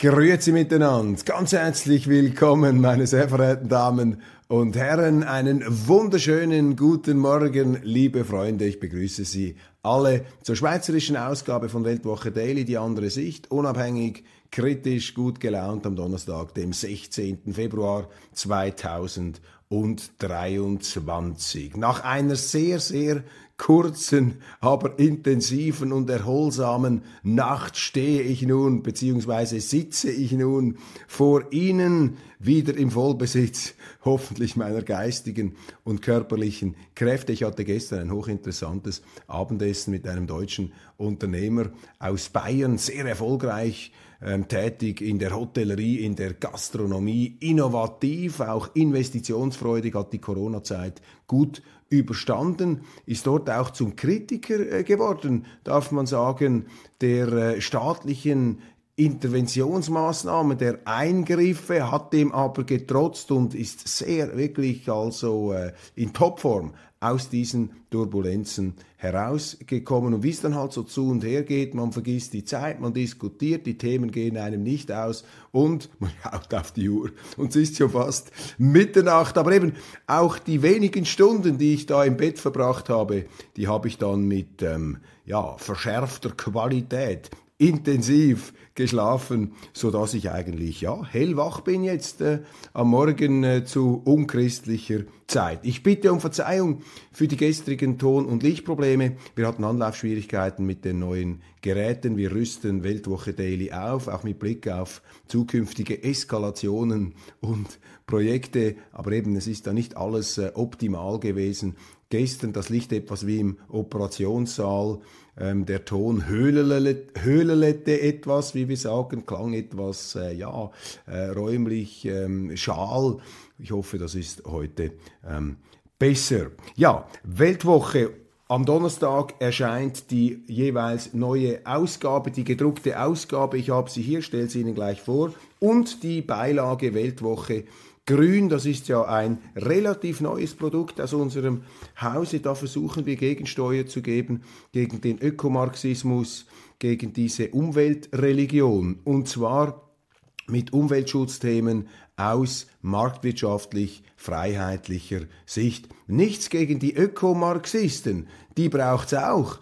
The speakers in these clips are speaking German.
Grüezi miteinander, ganz herzlich willkommen, meine sehr verehrten Damen und Herren. Einen wunderschönen guten Morgen, liebe Freunde. Ich begrüße Sie alle zur schweizerischen Ausgabe von Weltwoche Daily, die andere Sicht, unabhängig, kritisch, gut gelaunt am Donnerstag, dem 16. Februar 2023. Nach einer sehr, sehr kurzen, aber intensiven und erholsamen Nacht stehe ich nun, beziehungsweise sitze ich nun vor Ihnen wieder im Vollbesitz, hoffentlich meiner geistigen und körperlichen Kräfte. Ich hatte gestern ein hochinteressantes Abendessen mit einem deutschen Unternehmer aus Bayern, sehr erfolgreich ähm, tätig in der Hotellerie, in der Gastronomie, innovativ, auch investitionsfreudig, hat die Corona-Zeit gut überstanden, ist dort auch zum Kritiker äh, geworden, darf man sagen, der äh, staatlichen Interventionsmaßnahmen, der Eingriffe, hat dem aber getrotzt und ist sehr wirklich also äh, in Topform aus diesen Turbulenzen herausgekommen. Und wie es dann halt so zu und her geht, man vergisst die Zeit, man diskutiert, die Themen gehen einem nicht aus und man schaut auf die Uhr und es ist schon fast Mitternacht. Aber eben auch die wenigen Stunden, die ich da im Bett verbracht habe, die habe ich dann mit ähm, ja, verschärfter Qualität intensiv geschlafen, so dass ich eigentlich ja hellwach bin jetzt äh, am Morgen äh, zu unchristlicher Zeit. Ich bitte um Verzeihung für die gestrigen Ton- und Lichtprobleme. Wir hatten Anlaufschwierigkeiten mit den neuen Geräten. Wir rüsten Weltwoche Daily auf, auch mit Blick auf zukünftige Eskalationen und Projekte. Aber eben, es ist da nicht alles äh, optimal gewesen. Gestern das Licht etwas wie im Operationssaal ähm, der Ton höhlelete etwas, wie wir sagen, klang etwas, äh, ja, äh, räumlich ähm, schal. Ich hoffe, das ist heute ähm, besser. Ja, Weltwoche am Donnerstag erscheint die jeweils neue Ausgabe, die gedruckte Ausgabe. Ich habe sie hier, stelle sie Ihnen gleich vor. Und die Beilage Weltwoche Grün, das ist ja ein relativ neues Produkt aus unserem Hause. Da versuchen wir Gegensteuer zu geben gegen den Ökomarxismus, gegen diese Umweltreligion. Und zwar mit Umweltschutzthemen aus marktwirtschaftlich freiheitlicher Sicht. Nichts gegen die Ökomarxisten, die braucht es auch,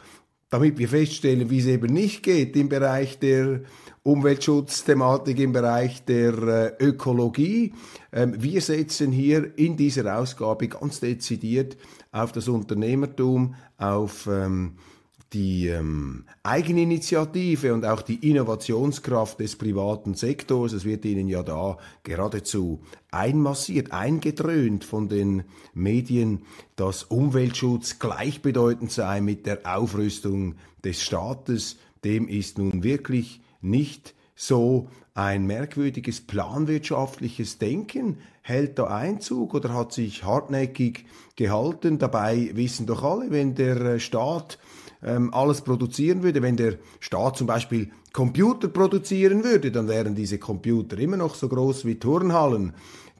damit wir feststellen, wie es eben nicht geht im Bereich der Umweltschutzthematik im Bereich der äh, Ökologie. Ähm, wir setzen hier in dieser Ausgabe ganz dezidiert auf das Unternehmertum, auf ähm, die ähm, Eigeninitiative und auch die Innovationskraft des privaten Sektors. Es wird Ihnen ja da geradezu einmassiert, eingedröhnt von den Medien, dass Umweltschutz gleichbedeutend sei mit der Aufrüstung des Staates. Dem ist nun wirklich nicht so ein merkwürdiges planwirtschaftliches Denken hält da Einzug oder hat sich hartnäckig gehalten. Dabei wissen doch alle, wenn der äh, Staat ähm, alles produzieren würde, wenn der Staat zum Beispiel Computer produzieren würde, dann wären diese Computer immer noch so groß wie Turnhallen.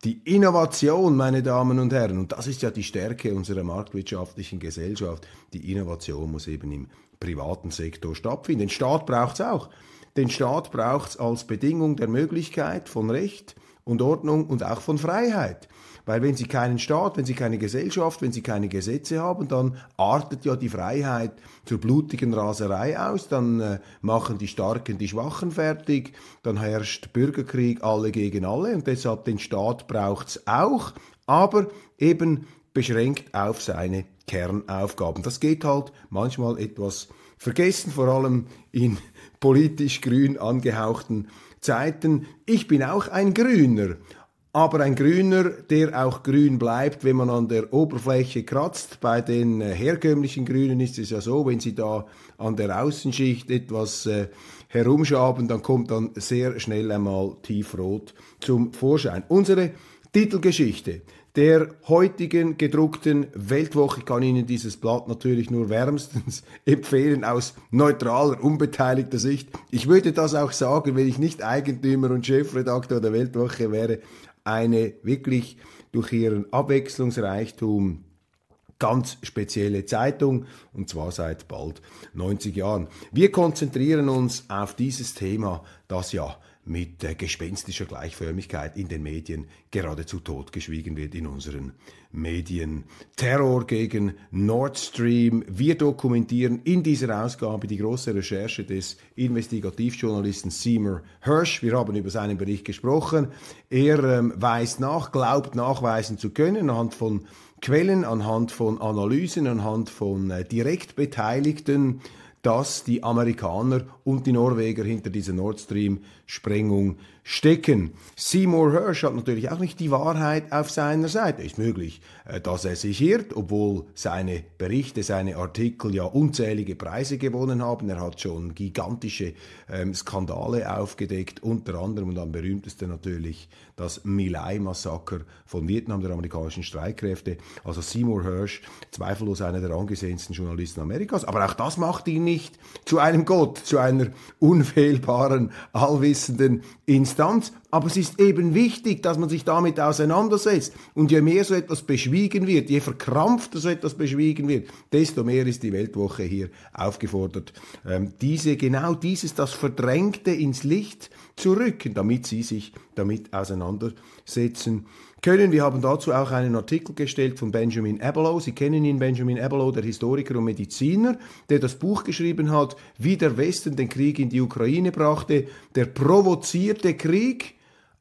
Die Innovation, meine Damen und Herren, und das ist ja die Stärke unserer marktwirtschaftlichen Gesellschaft, die Innovation muss eben im privaten Sektor stattfinden. Den Staat braucht es auch. Den Staat braucht es als Bedingung der Möglichkeit von Recht und Ordnung und auch von Freiheit. Weil wenn Sie keinen Staat, wenn Sie keine Gesellschaft, wenn Sie keine Gesetze haben, dann artet ja die Freiheit zur blutigen Raserei aus, dann äh, machen die Starken die Schwachen fertig, dann herrscht Bürgerkrieg alle gegen alle und deshalb den Staat braucht es auch, aber eben beschränkt auf seine Kernaufgaben. Das geht halt manchmal etwas vergessen, vor allem in politisch grün angehauchten Zeiten. Ich bin auch ein Grüner, aber ein Grüner, der auch grün bleibt, wenn man an der Oberfläche kratzt. Bei den äh, herkömmlichen Grünen ist es ja so, wenn sie da an der Außenschicht etwas äh, herumschaben, dann kommt dann sehr schnell einmal tiefrot zum Vorschein. Unsere Titelgeschichte der heutigen gedruckten Weltwoche. Ich kann Ihnen dieses Blatt natürlich nur wärmstens empfehlen aus neutraler, unbeteiligter Sicht. Ich würde das auch sagen, wenn ich nicht Eigentümer und Chefredakteur der Weltwoche wäre. Eine wirklich durch ihren Abwechslungsreichtum ganz spezielle Zeitung und zwar seit bald 90 Jahren. Wir konzentrieren uns auf dieses Thema, das ja mit äh, gespenstischer Gleichförmigkeit in den Medien geradezu totgeschwiegen wird in unseren Medien. Terror gegen Nord Stream. Wir dokumentieren in dieser Ausgabe die große Recherche des Investigativjournalisten Seymour Hirsch. Wir haben über seinen Bericht gesprochen. Er ähm, weist nach, glaubt nachweisen zu können anhand von Quellen, anhand von Analysen, anhand von äh, direkt Beteiligten dass die Amerikaner und die Norweger hinter dieser Nord Stream-Sprengung stecken. Seymour Hirsch hat natürlich auch nicht die Wahrheit auf seiner Seite. Ist möglich, äh, dass er sich irrt, obwohl seine Berichte, seine Artikel ja unzählige Preise gewonnen haben. Er hat schon gigantische ähm, Skandale aufgedeckt, unter anderem und am berühmtesten natürlich das Milai-Massaker von Vietnam der amerikanischen Streitkräfte. Also Seymour Hirsch, zweifellos einer der angesehensten Journalisten Amerikas. Aber auch das macht ihn nicht zu einem Gott, zu einer unfehlbaren, allwissenden Instanz. Aber es ist eben wichtig, dass man sich damit auseinandersetzt. Und je mehr so etwas beschwiegen wird, je verkrampfter so etwas beschwiegen wird, desto mehr ist die Weltwoche hier aufgefordert, ähm, diese, genau dieses, das Verdrängte ins Licht zu rücken, damit sie sich damit auseinandersetzen können. Wir haben dazu auch einen Artikel gestellt von Benjamin Abelow. Sie kennen ihn, Benjamin Abelow, der Historiker und Mediziner, der das Buch geschrieben hat, wie der Westen den Krieg in die Ukraine brachte, der provozierte Krieg,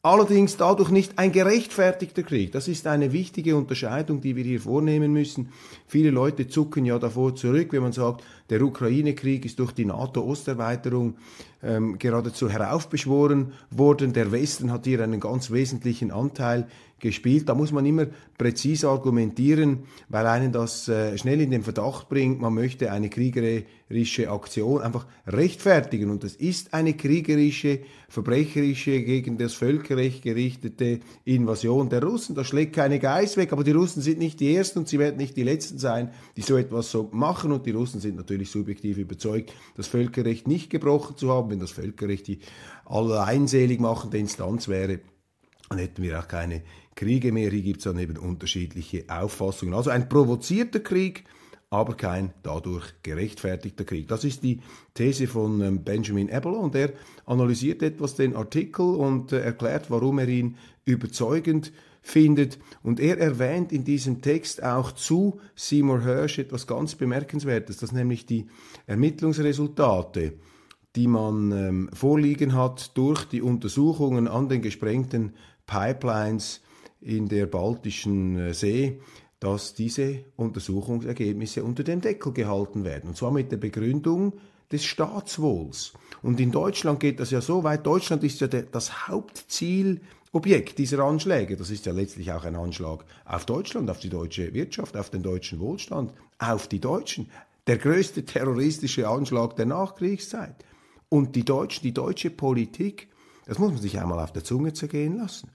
allerdings dadurch nicht ein gerechtfertigter Krieg. Das ist eine wichtige Unterscheidung, die wir hier vornehmen müssen. Viele Leute zucken ja davor zurück, wenn man sagt, der Ukraine-Krieg ist durch die NATO-Osterweiterung ähm, geradezu heraufbeschworen worden. Der Westen hat hier einen ganz wesentlichen Anteil gespielt. Da muss man immer präzis argumentieren, weil einen das äh, schnell in den Verdacht bringt, man möchte eine kriegerische Aktion einfach rechtfertigen. Und das ist eine kriegerische, verbrecherische, gegen das Völkerrecht gerichtete Invasion der Russen. Das schlägt keine Geiß weg, aber die Russen sind nicht die Ersten und sie werden nicht die Letzten sein, die so etwas so machen. Und die Russen sind natürlich subjektiv überzeugt, das Völkerrecht nicht gebrochen zu haben, wenn das Völkerrecht die alleinselig machende Instanz wäre dann hätten wir auch keine Kriege mehr. Hier gibt es dann eben unterschiedliche Auffassungen. Also ein provozierter Krieg, aber kein dadurch gerechtfertigter Krieg. Das ist die These von ähm, Benjamin Abelow und er analysiert etwas den Artikel und äh, erklärt, warum er ihn überzeugend findet. Und er erwähnt in diesem Text auch zu Seymour Hirsch etwas ganz Bemerkenswertes, dass nämlich die Ermittlungsresultate, die man ähm, vorliegen hat durch die Untersuchungen an den gesprengten Pipelines in der Baltischen äh, See, dass diese Untersuchungsergebnisse unter dem Deckel gehalten werden. Und zwar mit der Begründung des Staatswohls. Und in Deutschland geht das ja so weit. Deutschland ist ja der, das Hauptzielobjekt dieser Anschläge. Das ist ja letztlich auch ein Anschlag auf Deutschland, auf die deutsche Wirtschaft, auf den deutschen Wohlstand, auf die Deutschen. Der größte terroristische Anschlag der Nachkriegszeit. Und die Deutschen, die deutsche Politik, das muss man sich einmal auf der Zunge zergehen lassen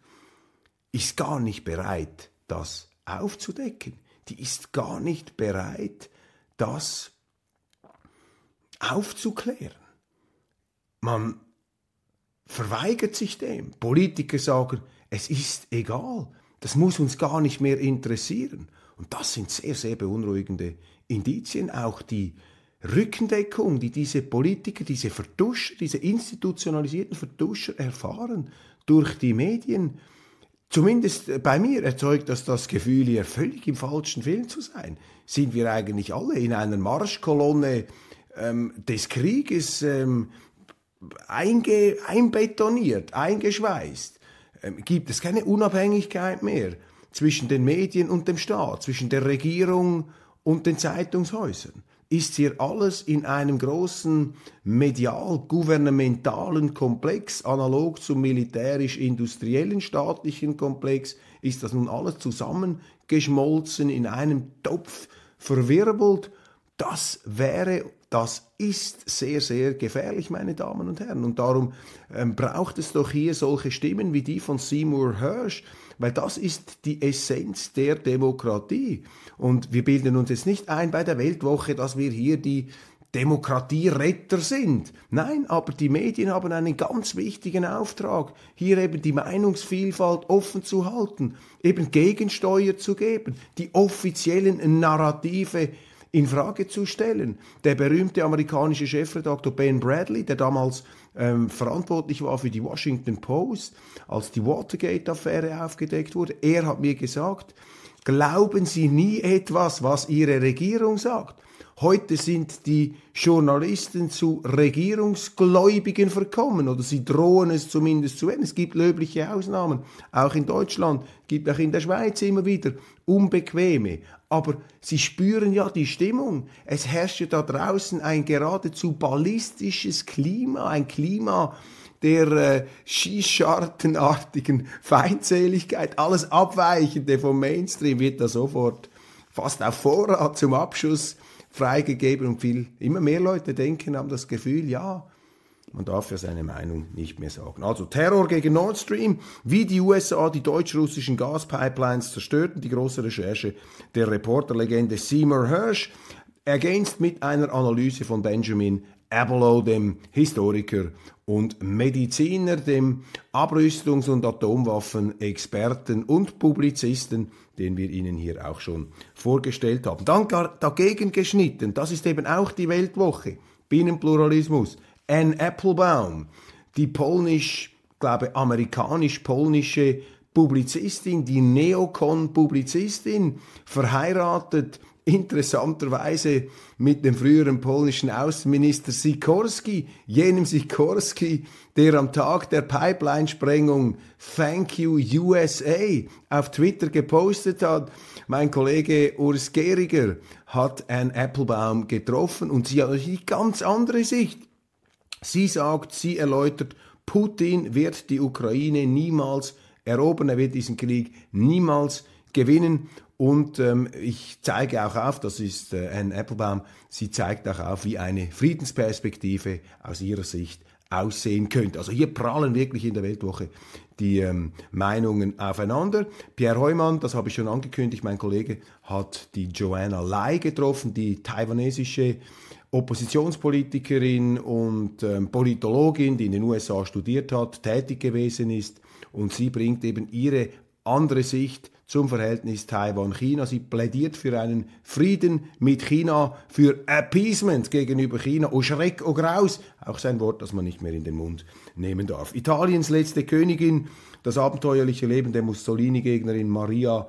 ist gar nicht bereit, das aufzudecken. Die ist gar nicht bereit, das aufzuklären. Man verweigert sich dem. Politiker sagen, es ist egal, das muss uns gar nicht mehr interessieren. Und das sind sehr, sehr beunruhigende Indizien. Auch die Rückendeckung, die diese Politiker, diese Verduscher, diese institutionalisierten Verduscher erfahren durch die Medien, Zumindest bei mir erzeugt das das Gefühl, hier völlig im falschen Film zu sein. Sind wir eigentlich alle in einer Marschkolonne ähm, des Krieges ähm, einge, einbetoniert, eingeschweißt? Ähm, gibt es keine Unabhängigkeit mehr zwischen den Medien und dem Staat, zwischen der Regierung und den Zeitungshäusern? Ist hier alles in einem großen medial-gouvernementalen Komplex, analog zum militärisch-industriellen staatlichen Komplex, ist das nun alles zusammengeschmolzen, in einem Topf verwirbelt. Das wäre das ist sehr, sehr gefährlich, meine Damen und Herren. Und darum ähm, braucht es doch hier solche Stimmen wie die von Seymour Hersh, weil das ist die Essenz der Demokratie. Und wir bilden uns jetzt nicht ein bei der Weltwoche, dass wir hier die Demokratieretter sind. Nein, aber die Medien haben einen ganz wichtigen Auftrag, hier eben die Meinungsvielfalt offen zu halten, eben Gegensteuer zu geben, die offiziellen Narrative in Frage zu stellen. Der berühmte amerikanische Chefredakteur Ben Bradley, der damals ähm, verantwortlich war für die Washington Post, als die Watergate-Affäre aufgedeckt wurde, er hat mir gesagt, glauben Sie nie etwas, was Ihre Regierung sagt. Heute sind die Journalisten zu Regierungsgläubigen verkommen oder sie drohen es zumindest zu werden. Es gibt löbliche Ausnahmen, auch in Deutschland, gibt auch in der Schweiz immer wieder unbequeme. Aber sie spüren ja die Stimmung. Es herrscht ja da draußen ein geradezu ballistisches Klima, ein Klima, der äh, Skischartenartigen Feindseligkeit, alles Abweichende vom Mainstream wird da sofort fast auf Vorrat zum Abschuss freigegeben und viel, immer mehr Leute denken, haben das Gefühl, ja, man darf ja seine Meinung nicht mehr sagen. Also Terror gegen Nord Stream, wie die USA die deutsch-russischen Gaspipelines zerstörten, die große Recherche der Reporterlegende Seymour Hirsch, ergänzt mit einer Analyse von Benjamin Abelow, dem Historiker und Mediziner, dem Abrüstungs- und Atomwaffenexperten und Publizisten, den wir Ihnen hier auch schon vorgestellt haben. Dann dagegen geschnitten, das ist eben auch die Weltwoche, Binnenpluralismus, Anne Applebaum, die polnisch, glaube amerikanisch-polnische Publizistin, die Neokon-Publizistin, verheiratet interessanterweise mit dem früheren polnischen Außenminister Sikorski, jenem Sikorski, der am Tag der Pipeline-Sprengung Thank you USA auf Twitter gepostet hat. Mein Kollege Urs Geriger hat Anne Applebaum getroffen und sie hat eine ganz andere Sicht. Sie sagt, sie erläutert, Putin wird die Ukraine niemals erobern, er wird diesen Krieg niemals gewinnen und ähm, ich zeige auch auf, das ist äh, Anne Applebaum, sie zeigt auch auf, wie eine Friedensperspektive aus ihrer Sicht aussehen könnte. Also hier prallen wirklich in der Weltwoche die ähm, Meinungen aufeinander. Pierre Heumann, das habe ich schon angekündigt, mein Kollege hat die Joanna Lai getroffen, die taiwanesische Oppositionspolitikerin und ähm, Politologin, die in den USA studiert hat, tätig gewesen ist und sie bringt eben ihre andere Sicht zum Verhältnis Taiwan-China. Sie plädiert für einen Frieden mit China, für Appeasement gegenüber China. Oh Schreck, oh Graus, auch sein Wort, das man nicht mehr in den Mund nehmen darf. Italiens letzte Königin, das abenteuerliche Leben der Mussolini-Gegnerin Maria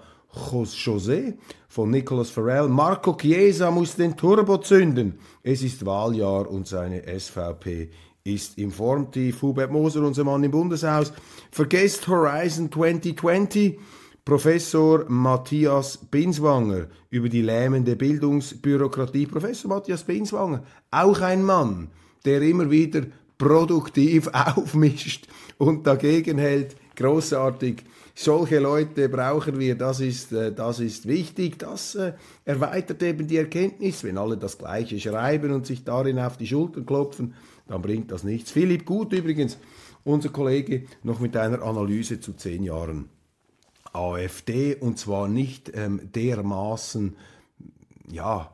José von Nicolas Farrell. Marco Chiesa muss den Turbo zünden. Es ist Wahljahr und seine SVP ist im Formtief. Hubert Moser, unser Mann im Bundeshaus, vergesst Horizon 2020. Professor Matthias Binswanger über die lähmende Bildungsbürokratie. Professor Matthias Binswanger, auch ein Mann, der immer wieder produktiv aufmischt und dagegen hält. Großartig. Solche Leute brauchen wir, das ist, äh, das ist wichtig. Das äh, erweitert eben die Erkenntnis. Wenn alle das Gleiche schreiben und sich darin auf die Schultern klopfen, dann bringt das nichts. Philipp Gut übrigens, unser Kollege, noch mit einer Analyse zu zehn Jahren AfD und zwar nicht ähm, dermaßen, ja,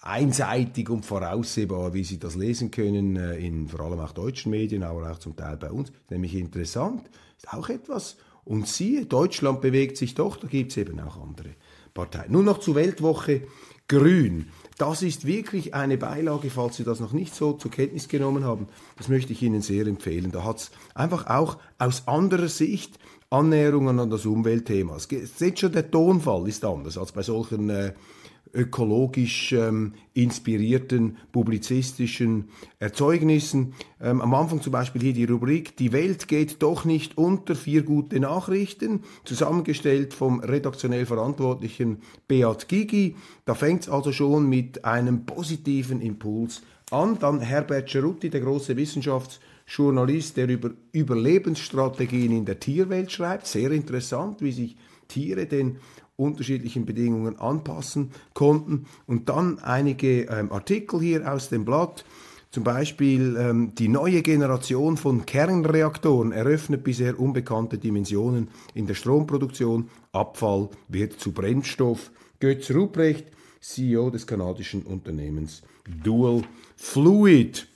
einseitig und voraussehbar, wie Sie das lesen können, äh, in vor allem auch deutschen Medien, aber auch zum Teil bei uns. Nämlich interessant, ist auch etwas. Und siehe, Deutschland bewegt sich doch, da gibt es eben auch andere Parteien. Nun noch zur Weltwoche Grün. Das ist wirklich eine Beilage, falls Sie das noch nicht so zur Kenntnis genommen haben. Das möchte ich Ihnen sehr empfehlen. Da hat es einfach auch aus anderer Sicht Annäherungen an das Umweltthema. Seht schon, der Tonfall ist anders als bei solchen äh, ökologisch ähm, inspirierten publizistischen Erzeugnissen. Ähm, am Anfang zum Beispiel hier die Rubrik Die Welt geht doch nicht unter, vier gute Nachrichten, zusammengestellt vom redaktionell Verantwortlichen Beat Gigi. Da fängt es also schon mit einem positiven Impuls an. Dann Herbert Cerutti, der große Wissenschaftsjournalist, der über Überlebensstrategien in der Tierwelt schreibt. Sehr interessant, wie sich Tiere den unterschiedlichen Bedingungen anpassen konnten. Und dann einige ähm, Artikel hier aus dem Blatt. Zum Beispiel ähm, die neue Generation von Kernreaktoren eröffnet bisher unbekannte Dimensionen in der Stromproduktion. Abfall wird zu Brennstoff. Götz Ruprecht, CEO des kanadischen Unternehmens Dual Fluid.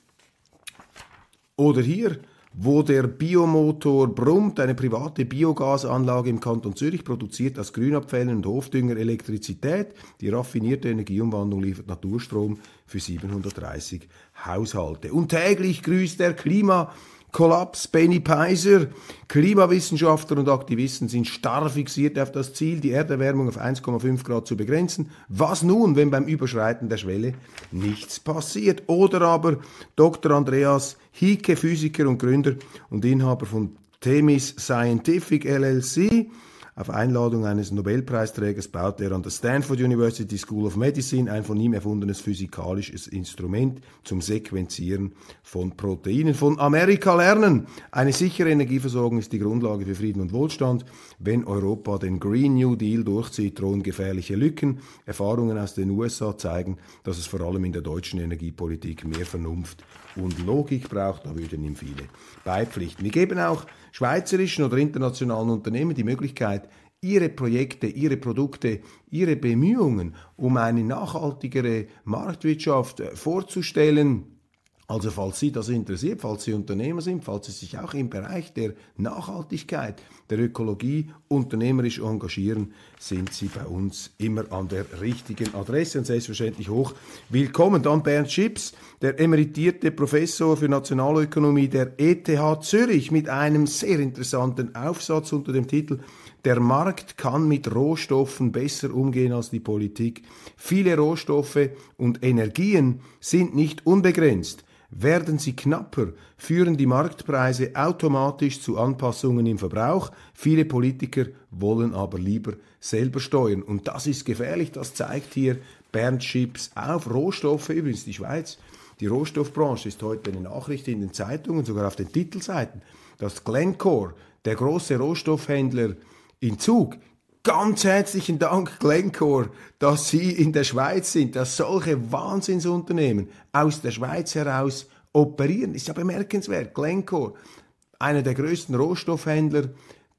Oder hier wo der Biomotor brummt. Eine private Biogasanlage im Kanton Zürich produziert aus Grünabfällen und Hofdünger Elektrizität. Die raffinierte Energieumwandlung liefert Naturstrom für 730 Haushalte. Und täglich grüßt der Klima Kollaps. Benny Peiser, Klimawissenschaftler und Aktivisten sind starr fixiert auf das Ziel, die Erderwärmung auf 1,5 Grad zu begrenzen. Was nun, wenn beim Überschreiten der Schwelle nichts passiert? Oder aber Dr. Andreas Hieke, Physiker und Gründer und Inhaber von Themis Scientific LLC, auf Einladung eines Nobelpreisträgers baute er an der Stanford University School of Medicine ein von ihm erfundenes physikalisches Instrument zum Sequenzieren von Proteinen. Von Amerika lernen! Eine sichere Energieversorgung ist die Grundlage für Frieden und Wohlstand. Wenn Europa den Green New Deal durchzieht, drohen gefährliche Lücken. Erfahrungen aus den USA zeigen, dass es vor allem in der deutschen Energiepolitik mehr Vernunft und Logik braucht. Da würden ihm viele beipflichten. Wir geben auch schweizerischen oder internationalen Unternehmen die Möglichkeit, ihre Projekte, ihre Produkte, ihre Bemühungen um eine nachhaltigere Marktwirtschaft äh, vorzustellen also falls Sie das interessiert, falls Sie Unternehmer sind, falls Sie sich auch im Bereich der Nachhaltigkeit, der Ökologie unternehmerisch engagieren, sind Sie bei uns immer an der richtigen Adresse und selbstverständlich hoch willkommen. Dann Bernd Schips, der emeritierte Professor für Nationalökonomie der ETH Zürich mit einem sehr interessanten Aufsatz unter dem Titel der Markt kann mit Rohstoffen besser umgehen als die Politik. Viele Rohstoffe und Energien sind nicht unbegrenzt. Werden sie knapper, führen die Marktpreise automatisch zu Anpassungen im Verbrauch. Viele Politiker wollen aber lieber selber steuern. Und das ist gefährlich, das zeigt hier Bernd Schips auf. Rohstoffe übrigens, die Schweiz, die Rohstoffbranche ist heute eine Nachricht in den Zeitungen, sogar auf den Titelseiten, dass Glencore, der große Rohstoffhändler in Zug, Ganz herzlichen Dank, Glencore, dass Sie in der Schweiz sind, dass solche Wahnsinnsunternehmen aus der Schweiz heraus operieren. Ist ja bemerkenswert. Glencore, einer der größten Rohstoffhändler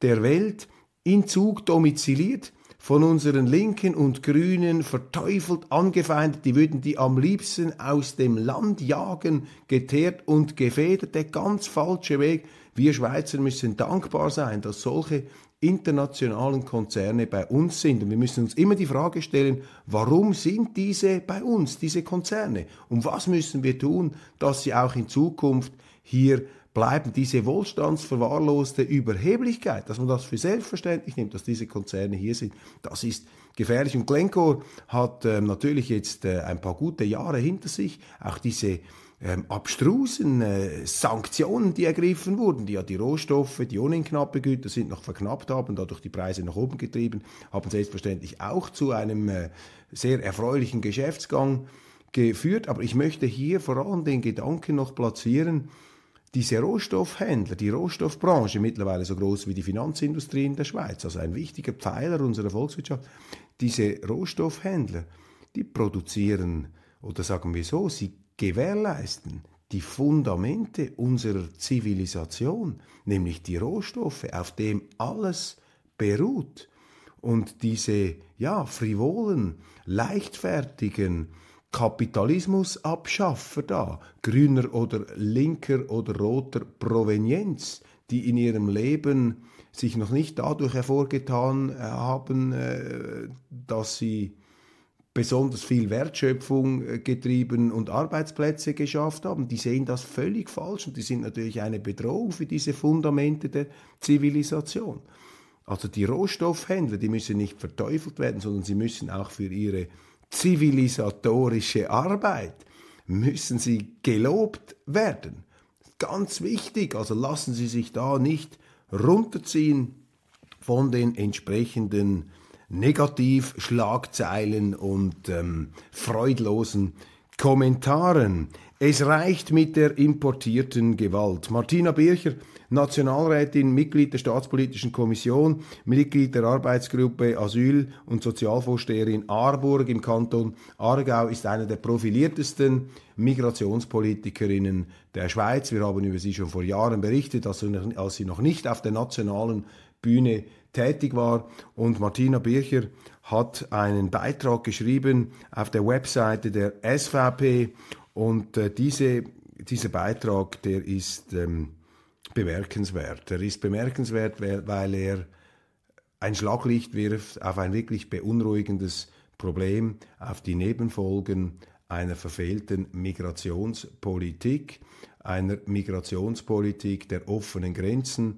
der Welt, in Zug domiziliert, von unseren Linken und Grünen verteufelt, angefeindet, die würden die am liebsten aus dem Land jagen, geteert und gefedert, der ganz falsche Weg. Wir Schweizer müssen dankbar sein, dass solche internationalen Konzerne bei uns sind. Und wir müssen uns immer die Frage stellen, warum sind diese bei uns, diese Konzerne? Und was müssen wir tun, dass sie auch in Zukunft hier bleiben? Diese wohlstandsverwahrloste Überheblichkeit, dass man das für selbstverständlich nimmt, dass diese Konzerne hier sind, das ist gefährlich. Und Glencore hat äh, natürlich jetzt äh, ein paar gute Jahre hinter sich. Auch diese ähm, abstrusen äh, Sanktionen, die ergriffen wurden, die ja die Rohstoffe, die ohnehin knappe Güter sind, noch verknappt haben, dadurch die Preise nach oben getrieben, haben selbstverständlich auch zu einem äh, sehr erfreulichen Geschäftsgang geführt. Aber ich möchte hier vor allem den Gedanken noch platzieren, diese Rohstoffhändler, die Rohstoffbranche, mittlerweile so groß wie die Finanzindustrie in der Schweiz, also ein wichtiger Pfeiler unserer Volkswirtschaft, diese Rohstoffhändler, die produzieren, oder sagen wir so, sie gewährleisten die Fundamente unserer Zivilisation, nämlich die Rohstoffe, auf dem alles beruht. Und diese ja, frivolen, leichtfertigen Kapitalismusabschaffer da, grüner oder linker oder roter Provenienz, die in ihrem Leben sich noch nicht dadurch hervorgetan haben, äh, dass sie besonders viel Wertschöpfung äh, getrieben und Arbeitsplätze geschafft haben, die sehen das völlig falsch und die sind natürlich eine Bedrohung für diese Fundamente der Zivilisation. Also die Rohstoffhändler, die müssen nicht verteufelt werden, sondern sie müssen auch für ihre zivilisatorische Arbeit müssen sie gelobt werden. Ganz wichtig, also lassen Sie sich da nicht runterziehen von den entsprechenden Negativschlagzeilen und ähm, freudlosen Kommentaren. Es reicht mit der importierten Gewalt. Martina Bircher, Nationalrätin, Mitglied der Staatspolitischen Kommission, Mitglied der Arbeitsgruppe Asyl- und Sozialvorsteherin Aarburg im Kanton Aargau, ist eine der profiliertesten Migrationspolitikerinnen der Schweiz. Wir haben über sie schon vor Jahren berichtet, als sie noch nicht auf der nationalen Bühne tätig war. Und Martina Bircher hat einen Beitrag geschrieben auf der Webseite der SVP und äh, diese, dieser Beitrag, der ist ähm, bemerkenswert. Er ist bemerkenswert, weil er ein Schlaglicht wirft auf ein wirklich beunruhigendes Problem, auf die Nebenfolgen einer verfehlten Migrationspolitik, einer Migrationspolitik der offenen Grenzen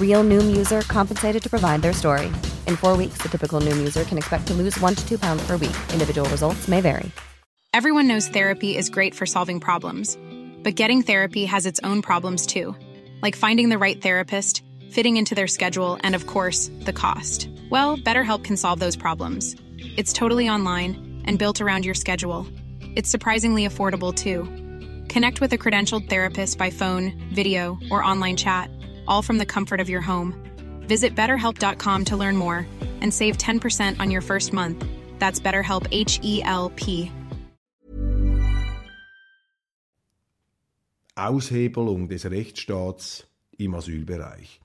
Real Noom user compensated to provide their story. In four weeks, the typical Noom user can expect to lose one to two pounds per week. Individual results may vary. Everyone knows therapy is great for solving problems, but getting therapy has its own problems too, like finding the right therapist, fitting into their schedule, and of course, the cost. Well, BetterHelp can solve those problems. It's totally online and built around your schedule. It's surprisingly affordable too. Connect with a credentialed therapist by phone, video, or online chat, all from the comfort of your home. Visit betterhelp.com to learn more and save 10% on your first month. That's BetterHelp H E L P. Aushebelung des Rechtsstaats im Asylbereich.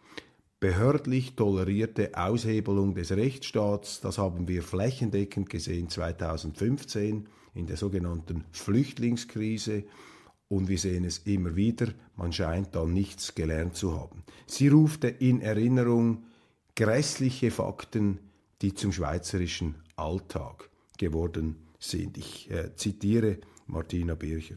Behördlich tolerierte Aushebelung des Rechtsstaats, das haben wir flächendeckend gesehen 2015 in der sogenannten Flüchtlingskrise und wir sehen es immer wieder, man scheint da nichts gelernt zu haben. Sie rufte in Erinnerung grässliche Fakten, die zum schweizerischen Alltag geworden sind. Ich äh, zitiere Martina Bircher.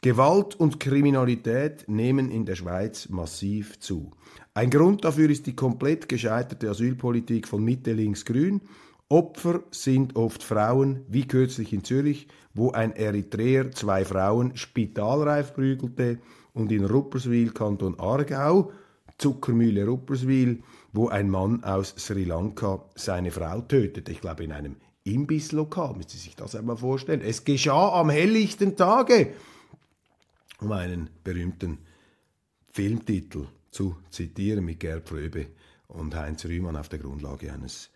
Gewalt und Kriminalität nehmen in der Schweiz massiv zu. Ein Grund dafür ist die komplett gescheiterte Asylpolitik von Mitte links grün. Opfer sind oft Frauen, wie kürzlich in Zürich, wo ein Eritreer zwei Frauen spitalreif prügelte und in Rupperswil, Kanton Aargau, Zuckermühle Rupperswil, wo ein Mann aus Sri Lanka seine Frau tötete. Ich glaube in einem Imbisslokal, müssen Sie sich das einmal vorstellen. Es geschah am helllichten Tage um einen berühmten Filmtitel zu zitieren mit Gerd Fröbe und Heinz Rühmann auf der Grundlage eines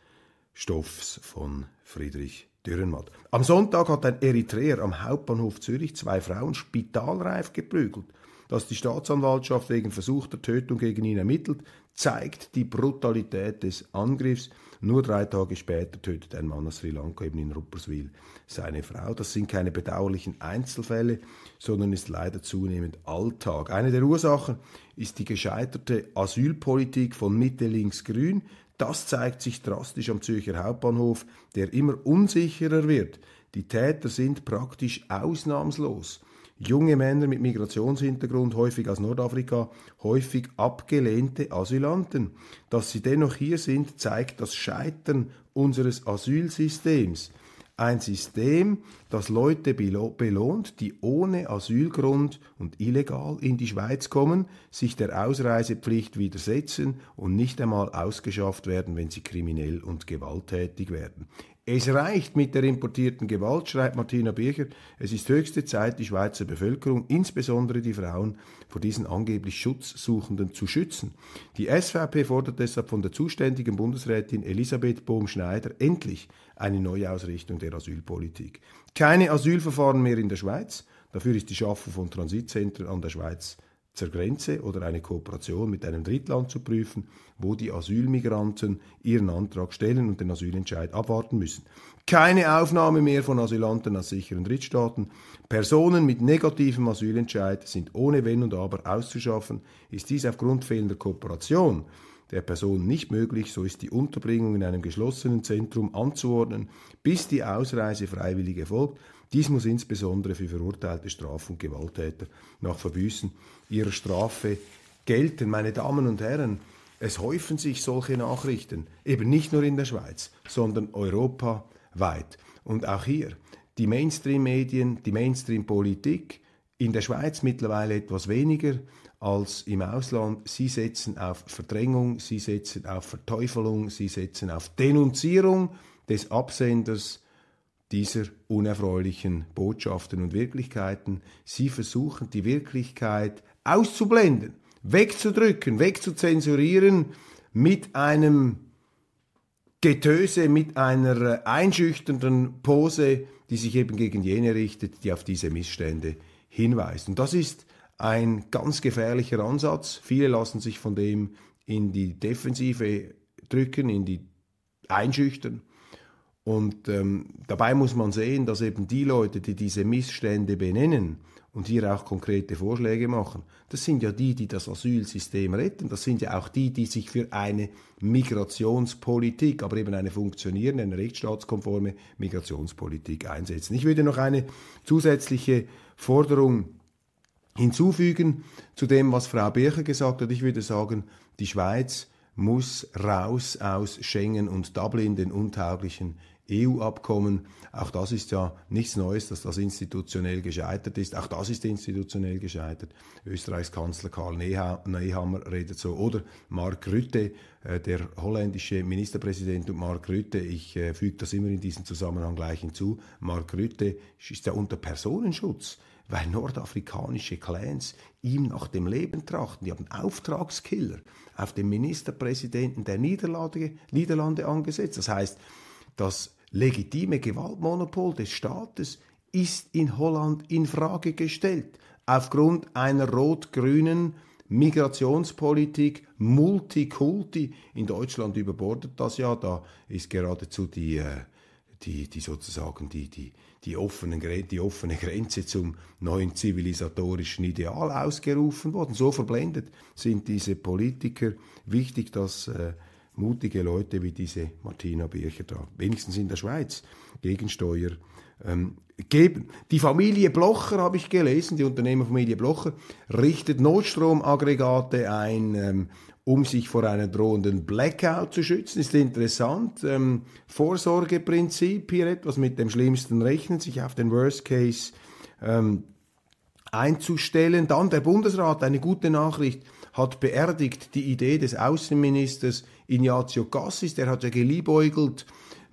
Stoffs von Friedrich Dürrenmatt. Am Sonntag hat ein Eritreer am Hauptbahnhof Zürich zwei Frauen spitalreif geprügelt. Dass die Staatsanwaltschaft wegen versuchter Tötung gegen ihn ermittelt, zeigt die Brutalität des Angriffs. Nur drei Tage später tötet ein Mann aus Sri Lanka eben in Rupperswil seine Frau. Das sind keine bedauerlichen Einzelfälle, sondern ist leider zunehmend Alltag. Eine der Ursachen ist die gescheiterte Asylpolitik von Mitte links grün. Das zeigt sich drastisch am Zürcher Hauptbahnhof, der immer unsicherer wird. Die Täter sind praktisch ausnahmslos. Junge Männer mit Migrationshintergrund, häufig aus Nordafrika, häufig abgelehnte Asylanten. Dass sie dennoch hier sind, zeigt das Scheitern unseres Asylsystems. Ein System, das Leute belohnt, die ohne Asylgrund und illegal in die Schweiz kommen, sich der Ausreisepflicht widersetzen und nicht einmal ausgeschafft werden, wenn sie kriminell und gewalttätig werden. Es reicht mit der importierten Gewalt, schreibt Martina Bircher. Es ist höchste Zeit, die Schweizer Bevölkerung, insbesondere die Frauen, vor diesen angeblich Schutzsuchenden zu schützen. Die SVP fordert deshalb von der zuständigen Bundesrätin Elisabeth Bohm-Schneider endlich eine Neuausrichtung der Asylpolitik. Keine Asylverfahren mehr in der Schweiz. Dafür ist die Schaffung von Transitzentren an der Schweiz zur Grenze oder eine Kooperation mit einem Drittland zu prüfen, wo die Asylmigranten ihren Antrag stellen und den Asylentscheid abwarten müssen. Keine Aufnahme mehr von Asylanten aus sicheren Drittstaaten. Personen mit negativem Asylentscheid sind ohne Wenn und Aber auszuschaffen. Ist dies aufgrund fehlender Kooperation der Person nicht möglich, so ist die Unterbringung in einem geschlossenen Zentrum anzuordnen, bis die Ausreise freiwillig erfolgt. Dies muss insbesondere für verurteilte Straf- und Gewalttäter nach Verbüßen ihrer Strafe gelten. Meine Damen und Herren, es häufen sich solche Nachrichten, eben nicht nur in der Schweiz, sondern europaweit. Und auch hier, die Mainstream-Medien, die Mainstream-Politik, in der Schweiz mittlerweile etwas weniger als im Ausland. Sie setzen auf Verdrängung, sie setzen auf Verteufelung, sie setzen auf Denunzierung des Absenders dieser unerfreulichen Botschaften und Wirklichkeiten. Sie versuchen die Wirklichkeit auszublenden, wegzudrücken, wegzuzensurieren mit einem Getöse, mit einer einschüchternden Pose, die sich eben gegen jene richtet, die auf diese Missstände hinweisen. Und das ist ein ganz gefährlicher Ansatz. Viele lassen sich von dem in die Defensive drücken, in die einschüchtern. Und ähm, dabei muss man sehen, dass eben die Leute, die diese Missstände benennen und hier auch konkrete Vorschläge machen, das sind ja die, die das Asylsystem retten. Das sind ja auch die, die sich für eine Migrationspolitik, aber eben eine funktionierende, eine rechtsstaatskonforme Migrationspolitik einsetzen. Ich würde noch eine zusätzliche Forderung hinzufügen zu dem, was Frau Bircher gesagt hat. Ich würde sagen, die Schweiz muss raus aus Schengen und Dublin, den untauglichen EU-Abkommen. Auch das ist ja nichts Neues, dass das institutionell gescheitert ist. Auch das ist institutionell gescheitert. Österreichs Kanzler Karl Nehammer redet so. Oder Mark Rütte, äh, der holländische Ministerpräsident und Mark Rütte, ich äh, füge das immer in diesem Zusammenhang gleich hinzu. Mark Rütte ist ja unter Personenschutz weil nordafrikanische Clans ihm nach dem Leben trachten. Die haben Auftragskiller auf den Ministerpräsidenten der Niederlande, Niederlande angesetzt. Das heißt, das legitime Gewaltmonopol des Staates ist in Holland in Frage gestellt aufgrund einer rot-grünen Migrationspolitik, Multikulti. In Deutschland überbordet das ja, da ist geradezu die, äh, die, die sozusagen die, die, die, offene, die offene Grenze zum neuen zivilisatorischen Ideal ausgerufen worden. So verblendet sind diese Politiker. Wichtig, dass äh, mutige Leute wie diese Martina Bircher da, wenigstens in der Schweiz, Gegensteuer ähm, geben. Die Familie Blocher, habe ich gelesen, die Unternehmerfamilie Blocher, richtet Notstromaggregate ein, ähm, um sich vor einem drohenden Blackout zu schützen. Ist interessant. Ähm, Vorsorgeprinzip hier etwas mit dem Schlimmsten rechnen, sich auf den Worst Case ähm, einzustellen. Dann der Bundesrat, eine gute Nachricht, hat beerdigt die Idee des Außenministers Ignazio Cassis, der hat ja geliebäugelt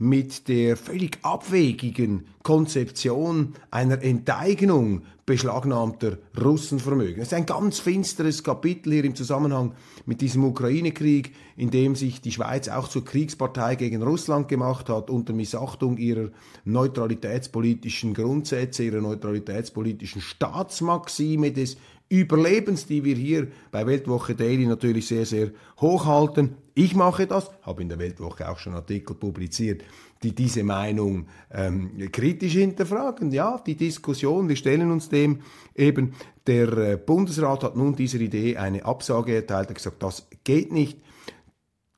mit der völlig abwegigen Konzeption einer Enteignung beschlagnahmter Russenvermögen. Es ist ein ganz finsteres Kapitel hier im Zusammenhang mit diesem Ukraine-Krieg, in dem sich die Schweiz auch zur Kriegspartei gegen Russland gemacht hat, unter Missachtung ihrer neutralitätspolitischen Grundsätze, ihrer neutralitätspolitischen Staatsmaxime des Überlebens, die wir hier bei Weltwoche Daily natürlich sehr, sehr hochhalten. Ich mache das, habe in der Weltwoche auch schon Artikel publiziert, die diese Meinung ähm, kritisch hinterfragen. Ja, die Diskussion, wir stellen uns dem eben. Der äh, Bundesrat hat nun dieser Idee eine Absage erteilt, hat gesagt, das geht nicht.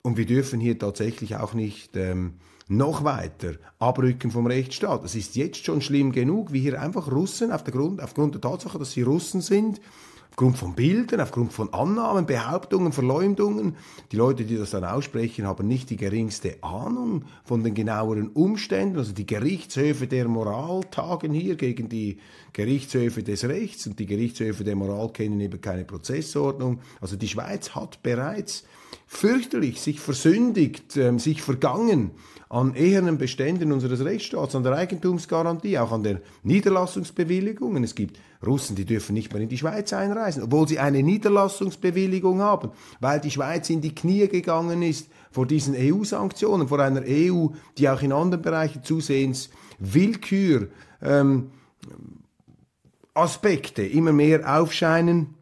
Und wir dürfen hier tatsächlich auch nicht ähm, noch weiter abrücken vom Rechtsstaat. Es ist jetzt schon schlimm genug, wie hier einfach Russen auf der Grund, aufgrund der Tatsache, dass sie Russen sind, aufgrund von Bildern, aufgrund von Annahmen, Behauptungen, Verleumdungen. Die Leute, die das dann aussprechen, haben nicht die geringste Ahnung von den genaueren Umständen. Also die Gerichtshöfe der Moral tagen hier gegen die Gerichtshöfe des Rechts und die Gerichtshöfe der Moral kennen eben keine Prozessordnung. Also die Schweiz hat bereits fürchterlich sich versündigt, äh, sich vergangen an ehernen Beständen unseres Rechtsstaats, an der Eigentumsgarantie, auch an der Niederlassungsbewilligung. Es gibt Russen, die dürfen nicht mehr in die Schweiz einreisen, obwohl sie eine Niederlassungsbewilligung haben, weil die Schweiz in die Knie gegangen ist vor diesen EU-Sanktionen, vor einer EU, die auch in anderen Bereichen zusehends Willkür, ähm, Aspekte immer mehr aufscheinen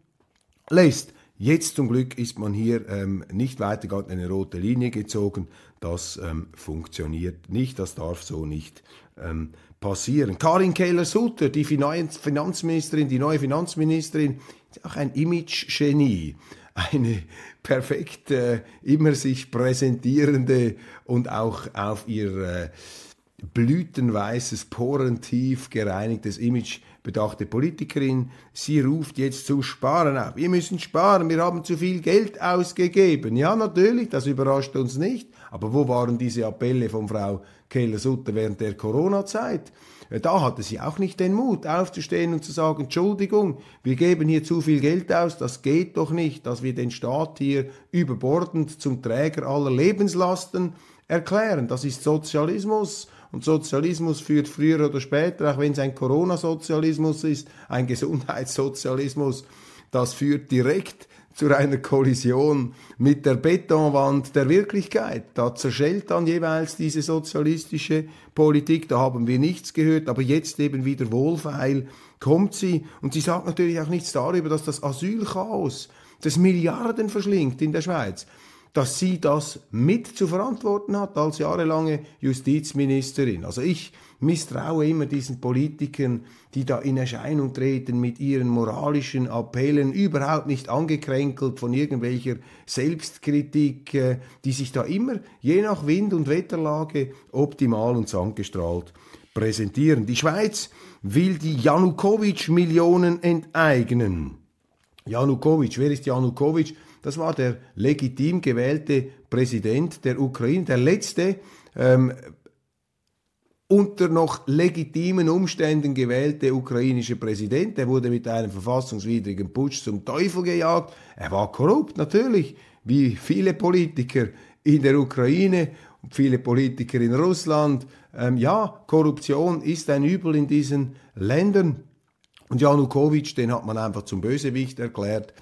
lässt. Jetzt zum Glück ist man hier ähm, nicht weiter eine rote Linie gezogen. Das ähm, funktioniert nicht, das darf so nicht ähm, passieren. Karin Keller-Sutter, die Finanzministerin, die neue Finanzministerin, ist auch ein Image-Genie. Eine perfekt immer sich präsentierende und auch auf ihr äh, blütenweißes, porentief gereinigtes Image bedachte Politikerin. Sie ruft jetzt zu Sparen auf. Wir müssen sparen, wir haben zu viel Geld ausgegeben. Ja, natürlich, das überrascht uns nicht. Aber wo waren diese Appelle von Frau Keller-Sutter während der Corona-Zeit? Da hatte sie auch nicht den Mut, aufzustehen und zu sagen, Entschuldigung, wir geben hier zu viel Geld aus, das geht doch nicht, dass wir den Staat hier überbordend zum Träger aller Lebenslasten erklären. Das ist Sozialismus und Sozialismus führt früher oder später, auch wenn es ein Corona-Sozialismus ist, ein Gesundheitssozialismus, das führt direkt zu einer Kollision mit der Betonwand der Wirklichkeit. Da zerschellt dann jeweils diese sozialistische Politik, da haben wir nichts gehört, aber jetzt eben wieder wohlfeil kommt sie und sie sagt natürlich auch nichts darüber, dass das Asylchaos, das Milliarden verschlingt in der Schweiz, dass sie das mit zu verantworten hat als jahrelange Justizministerin. Also ich misstraue immer diesen Politikern, die da in Erscheinung treten mit ihren moralischen Appellen, überhaupt nicht angekränkelt von irgendwelcher Selbstkritik, äh, die sich da immer je nach Wind- und Wetterlage optimal und sandgestrahlt präsentieren. Die Schweiz will die Janukowitsch-Millionen enteignen. Janukowitsch, wer ist Janukowitsch? Das war der legitim gewählte Präsident der Ukraine, der letzte ähm, unter noch legitimen Umständen gewählte ukrainische Präsident. Er wurde mit einem verfassungswidrigen Putsch zum Teufel gejagt. Er war korrupt, natürlich, wie viele Politiker in der Ukraine und viele Politiker in Russland. Ähm, ja, Korruption ist ein Übel in diesen Ländern. Und Janukowitsch, den hat man einfach zum Bösewicht erklärt.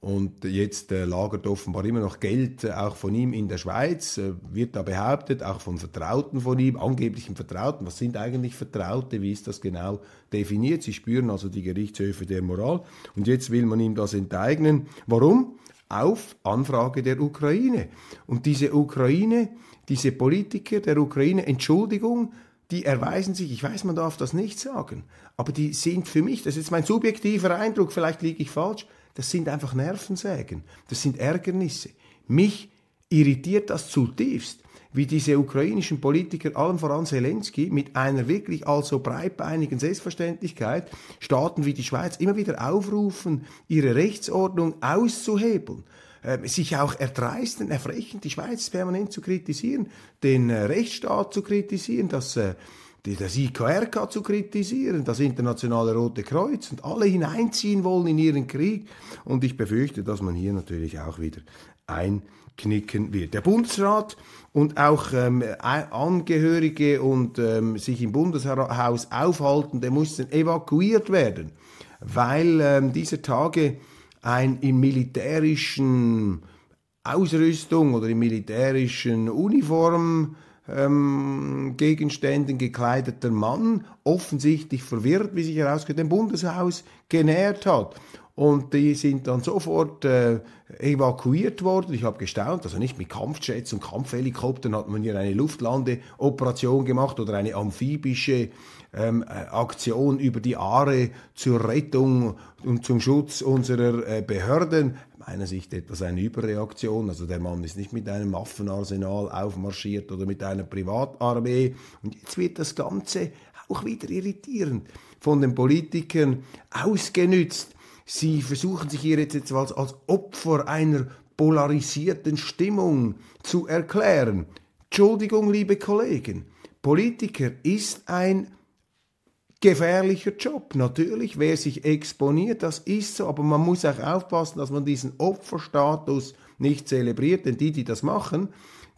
Und jetzt äh, lagert offenbar immer noch Geld äh, auch von ihm in der Schweiz, äh, wird da behauptet, auch von Vertrauten von ihm, angeblichen Vertrauten. Was sind eigentlich Vertraute? Wie ist das genau definiert? Sie spüren also die Gerichtshöfe der Moral. Und jetzt will man ihm das enteignen. Warum? Auf Anfrage der Ukraine. Und diese Ukraine, diese Politiker der Ukraine, Entschuldigung, die erweisen sich, ich weiß, man darf das nicht sagen, aber die sind für mich, das ist mein subjektiver Eindruck, vielleicht liege ich falsch, das sind einfach Nervensägen, das sind Ärgernisse. Mich irritiert das zutiefst, wie diese ukrainischen Politiker, allen voran Zelensky, mit einer wirklich also breitbeinigen Selbstverständlichkeit Staaten wie die Schweiz immer wieder aufrufen, ihre Rechtsordnung auszuhebeln äh, sich auch erdreisten, erfrechen, die Schweiz permanent zu kritisieren, den äh, Rechtsstaat zu kritisieren, das äh, das IKRK zu kritisieren, das Internationale Rote Kreuz und alle hineinziehen wollen in ihren Krieg. Und ich befürchte, dass man hier natürlich auch wieder einknicken wird. Der Bundesrat und auch ähm, Angehörige und ähm, sich im Bundeshaus aufhaltende mussten evakuiert werden, weil ähm, dieser Tage ein in militärischen Ausrüstung oder in militärischen Uniform ähm, Gegenständen gekleideter Mann, offensichtlich verwirrt, wie sich herausgeht, dem Bundeshaus genährt hat. Und die sind dann sofort äh, evakuiert worden. Ich habe gestaunt, also nicht mit Kampfjets und Kampfhelikoptern hat man hier eine Luftlandeoperation gemacht oder eine amphibische ähm, äh, Aktion über die Aare zur Rettung und zum Schutz unserer äh, Behörden meiner Sicht etwas eine Überreaktion. Also der Mann ist nicht mit einem Waffenarsenal aufmarschiert oder mit einer Privatarmee. Und jetzt wird das Ganze auch wieder irritierend von den Politikern ausgenützt. Sie versuchen sich hier jetzt als, als Opfer einer polarisierten Stimmung zu erklären. Entschuldigung, liebe Kollegen, Politiker ist ein gefährlicher Job. Natürlich, wer sich exponiert, das ist so, aber man muss auch aufpassen, dass man diesen Opferstatus nicht zelebriert, denn die, die das machen,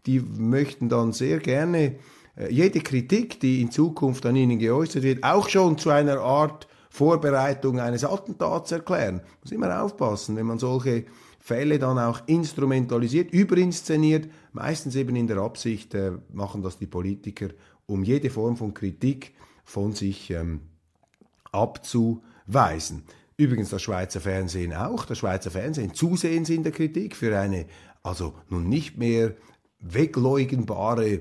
die möchten dann sehr gerne äh, jede Kritik, die in Zukunft an ihnen geäußert wird, auch schon zu einer Art Vorbereitung eines Attentats erklären. Muss immer aufpassen, wenn man solche Fälle dann auch instrumentalisiert, überinszeniert, meistens eben in der Absicht äh, machen das die Politiker, um jede Form von Kritik von sich ähm, abzuweisen. Übrigens das Schweizer Fernsehen auch. Das Schweizer Fernsehen zusehends in der Kritik für eine also nun nicht mehr wegleugnbare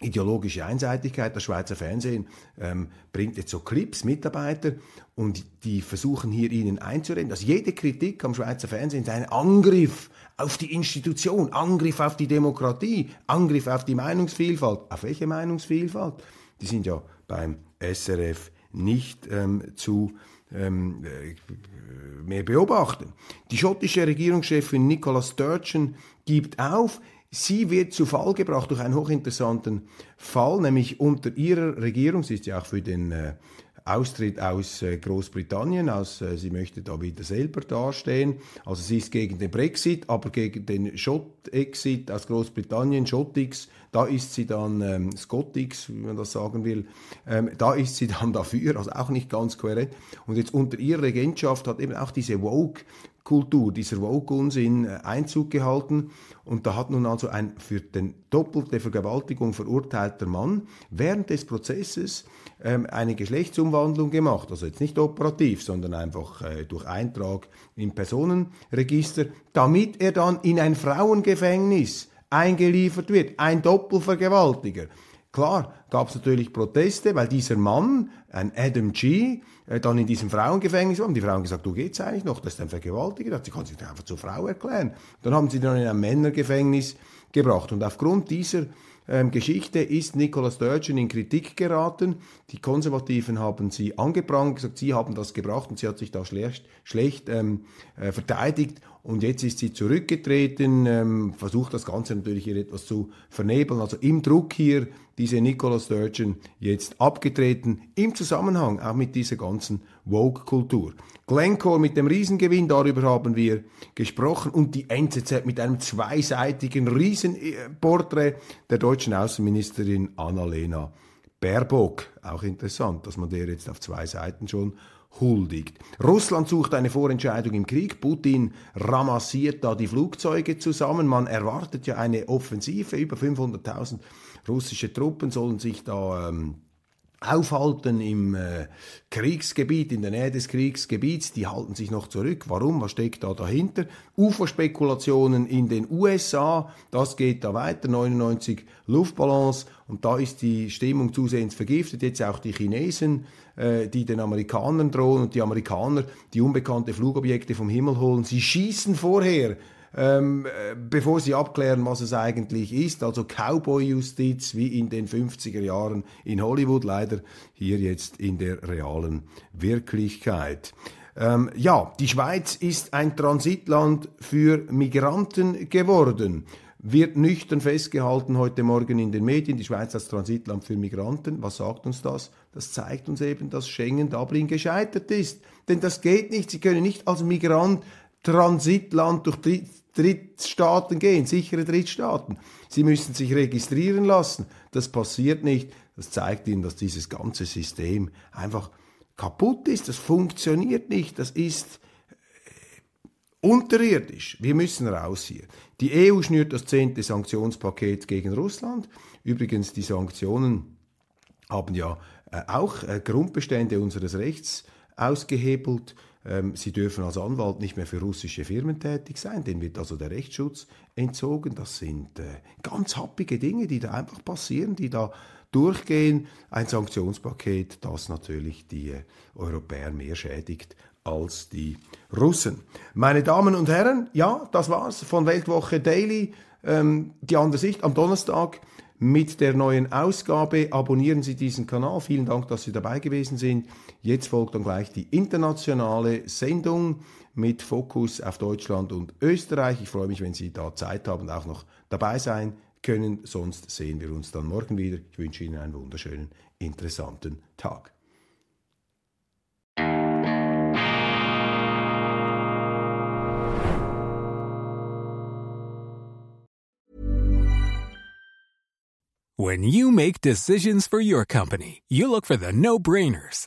ideologische Einseitigkeit. Das Schweizer Fernsehen ähm, bringt jetzt so Clips, Mitarbeiter, und die versuchen hier ihnen einzureden, dass jede Kritik am Schweizer Fernsehen ist ein Angriff auf die Institution, Angriff auf die Demokratie, Angriff auf die Meinungsvielfalt. Auf welche Meinungsvielfalt? Die sind ja beim SRF nicht ähm, zu ähm, äh, mehr beobachten. Die schottische Regierungschefin Nicola Sturgeon gibt auf, Sie wird zu Fall gebracht durch einen hochinteressanten Fall, nämlich unter ihrer Regierung, sie ist ja auch für den äh, Austritt aus äh, Großbritannien, aus, äh, sie möchte da wieder selber dastehen. Also sie ist gegen den Brexit, aber gegen den Schott-Exit aus Großbritannien, Schottix, da ist sie dann ähm, Scottix, wie man das sagen will, ähm, da ist sie dann dafür, also auch nicht ganz kohärent. Und jetzt unter ihrer Regentschaft hat eben auch diese Woke Kultur, dieser Woke-Unsinn äh, Einzug gehalten. Und da hat nun also ein für den doppelte Vergewaltigung verurteilter Mann während des Prozesses ähm, eine Geschlechtsumwandlung gemacht. Also jetzt nicht operativ, sondern einfach äh, durch Eintrag im Personenregister, damit er dann in ein Frauengefängnis eingeliefert wird. Ein Doppelvergewaltiger. Klar, gab es natürlich Proteste, weil dieser Mann, ein Adam G., äh, dann in diesem Frauengefängnis war. Und die Frauen gesagt, du geht's eigentlich noch, das ist ein Vergewaltiger, sie kann sich einfach zur Frau erklären. Dann haben sie dann in ein Männergefängnis gebracht. Und aufgrund dieser ähm, Geschichte ist Nicola Sturgeon in Kritik geraten. Die Konservativen haben sie angeprangert, gesagt, sie haben das gebracht und sie hat sich da schlecht, schlecht ähm, äh, verteidigt. Und jetzt ist sie zurückgetreten, ähm, versucht das Ganze natürlich hier etwas zu vernebeln. Also im Druck hier diese Nicola Sturgeon jetzt abgetreten, im Zusammenhang auch mit dieser ganzen Vogue-Kultur. Glencore mit dem Riesengewinn, darüber haben wir gesprochen, und die NZZ mit einem zweiseitigen Riesenporträt der deutschen Außenministerin Annalena Baerbock. Auch interessant, dass man der jetzt auf zwei Seiten schon huldigt. Russland sucht eine Vorentscheidung im Krieg. Putin ramassiert da die Flugzeuge zusammen. Man erwartet ja eine Offensive. Über 500.000 russische Truppen sollen sich da ähm, aufhalten im äh, Kriegsgebiet, in der Nähe des Kriegsgebiets, die halten sich noch zurück. Warum? Was steckt da dahinter? UFO-Spekulationen in den USA, das geht da weiter, 99 Luftballons und da ist die Stimmung zusehends vergiftet. Jetzt auch die Chinesen, äh, die den Amerikanern drohen und die Amerikaner, die unbekannte Flugobjekte vom Himmel holen. Sie schießen vorher ähm, äh, bevor sie abklären, was es eigentlich ist. Also Cowboy-Justiz wie in den 50er Jahren in Hollywood, leider hier jetzt in der realen Wirklichkeit. Ähm, ja, die Schweiz ist ein Transitland für Migranten geworden wird nüchtern festgehalten heute Morgen in den Medien, die Schweiz als Transitland für Migranten. Was sagt uns das? Das zeigt uns eben, dass Schengen-Dublin gescheitert ist. Denn das geht nicht. Sie können nicht als Migrant Transitland durch Drittstaaten gehen, sichere Drittstaaten. Sie müssen sich registrieren lassen. Das passiert nicht. Das zeigt Ihnen, dass dieses ganze System einfach kaputt ist. Das funktioniert nicht. Das ist äh, unterirdisch. Wir müssen raus hier. Die EU schnürt das zehnte Sanktionspaket gegen Russland. Übrigens, die Sanktionen haben ja äh, auch äh, Grundbestände unseres Rechts ausgehebelt. Ähm, sie dürfen als Anwalt nicht mehr für russische Firmen tätig sein, denen wird also der Rechtsschutz entzogen. Das sind äh, ganz happige Dinge, die da einfach passieren, die da durchgehen. Ein Sanktionspaket, das natürlich die äh, Europäer mehr schädigt als die Russen. Meine Damen und Herren, ja, das war's von Weltwoche Daily. Ähm, die andere Sicht am Donnerstag mit der neuen Ausgabe. Abonnieren Sie diesen Kanal. Vielen Dank, dass Sie dabei gewesen sind. Jetzt folgt dann gleich die internationale Sendung mit Fokus auf Deutschland und Österreich. Ich freue mich, wenn Sie da Zeit haben und auch noch dabei sein können. Sonst sehen wir uns dann morgen wieder. Ich wünsche Ihnen einen wunderschönen, interessanten Tag. When you make decisions for your company, you look for the no-brainers.